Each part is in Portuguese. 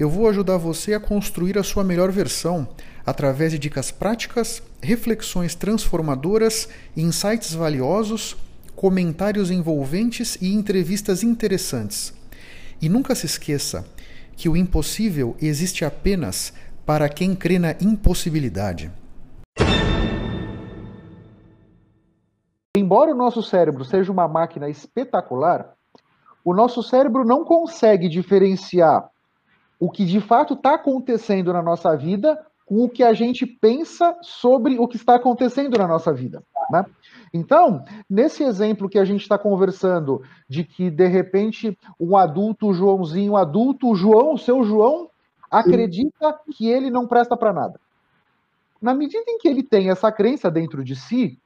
eu vou ajudar você a construir a sua melhor versão através de dicas práticas, reflexões transformadoras, insights valiosos, comentários envolventes e entrevistas interessantes. E nunca se esqueça que o impossível existe apenas para quem crê na impossibilidade. Embora o nosso cérebro seja uma máquina espetacular, o nosso cérebro não consegue diferenciar o que de fato está acontecendo na nossa vida com o que a gente pensa sobre o que está acontecendo na nossa vida. Né? Então, nesse exemplo que a gente está conversando, de que de repente um adulto Joãozinho, adulto João, o seu João, acredita que ele não presta para nada. Na medida em que ele tem essa crença dentro de si,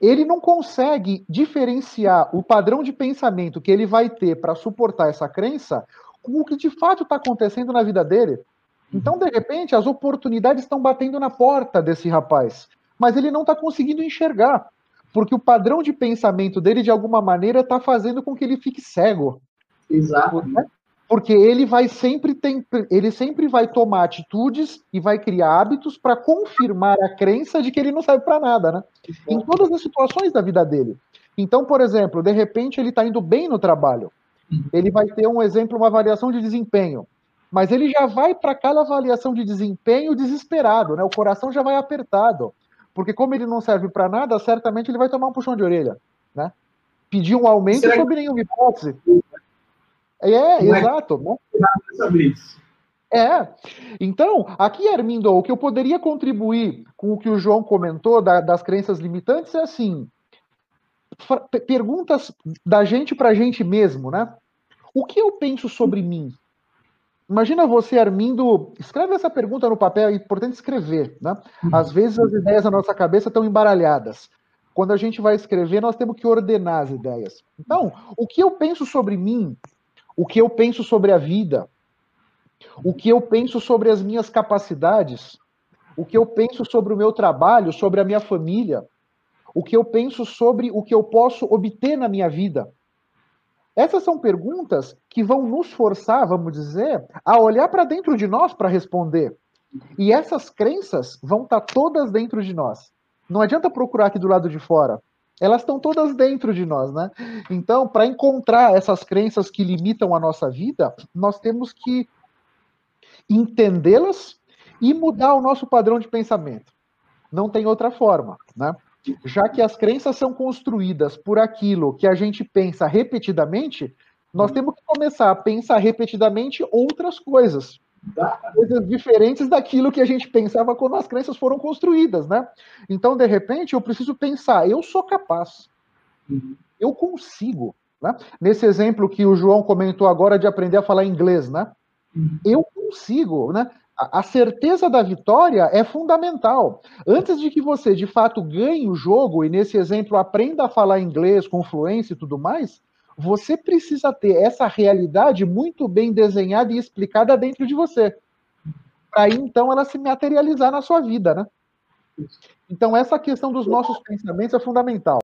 ele não consegue diferenciar o padrão de pensamento que ele vai ter para suportar essa crença com o que de fato está acontecendo na vida dele. Então, de repente, as oportunidades estão batendo na porta desse rapaz, mas ele não está conseguindo enxergar, porque o padrão de pensamento dele, de alguma maneira, está fazendo com que ele fique cego. Exato. Né? Porque ele vai sempre tem, ele sempre vai tomar atitudes e vai criar hábitos para confirmar a crença de que ele não serve para nada, né? Em todas as situações da vida dele. Então, por exemplo, de repente ele está indo bem no trabalho. Uhum. Ele vai ter um exemplo, uma avaliação de desempenho. Mas ele já vai para aquela avaliação de desempenho desesperado, né? O coração já vai apertado. Porque como ele não serve para nada, certamente ele vai tomar um puxão de orelha, né? Pedir um aumento Será sob nenhuma hipótese. É, é exato. Né? É. Então, aqui, Armindo, o que eu poderia contribuir com o que o João comentou da, das crenças limitantes é assim: perguntas da gente para a gente mesmo, né? O que eu penso sobre mim? Imagina você, Armindo, escreve essa pergunta no papel, é importante escrever, né? Uhum. Às vezes as ideias na nossa cabeça estão embaralhadas. Quando a gente vai escrever, nós temos que ordenar as ideias. Então, o que eu penso sobre mim o que eu penso sobre a vida, o que eu penso sobre as minhas capacidades, o que eu penso sobre o meu trabalho, sobre a minha família, o que eu penso sobre o que eu posso obter na minha vida. Essas são perguntas que vão nos forçar, vamos dizer, a olhar para dentro de nós para responder. E essas crenças vão estar tá todas dentro de nós. Não adianta procurar aqui do lado de fora elas estão todas dentro de nós, né? Então, para encontrar essas crenças que limitam a nossa vida, nós temos que entendê-las e mudar o nosso padrão de pensamento. Não tem outra forma, né? Já que as crenças são construídas por aquilo que a gente pensa repetidamente, nós temos que começar a pensar repetidamente outras coisas coisas diferentes daquilo que a gente pensava quando as crenças foram construídas, né? Então, de repente, eu preciso pensar, eu sou capaz, eu consigo, né? Nesse exemplo que o João comentou agora de aprender a falar inglês, né? Eu consigo, né? A certeza da vitória é fundamental. Antes de que você, de fato, ganhe o jogo, e nesse exemplo aprenda a falar inglês com fluência e tudo mais, você precisa ter essa realidade muito bem desenhada e explicada dentro de você. Para então, ela se materializar na sua vida, né? Então, essa questão dos nossos pensamentos é fundamental.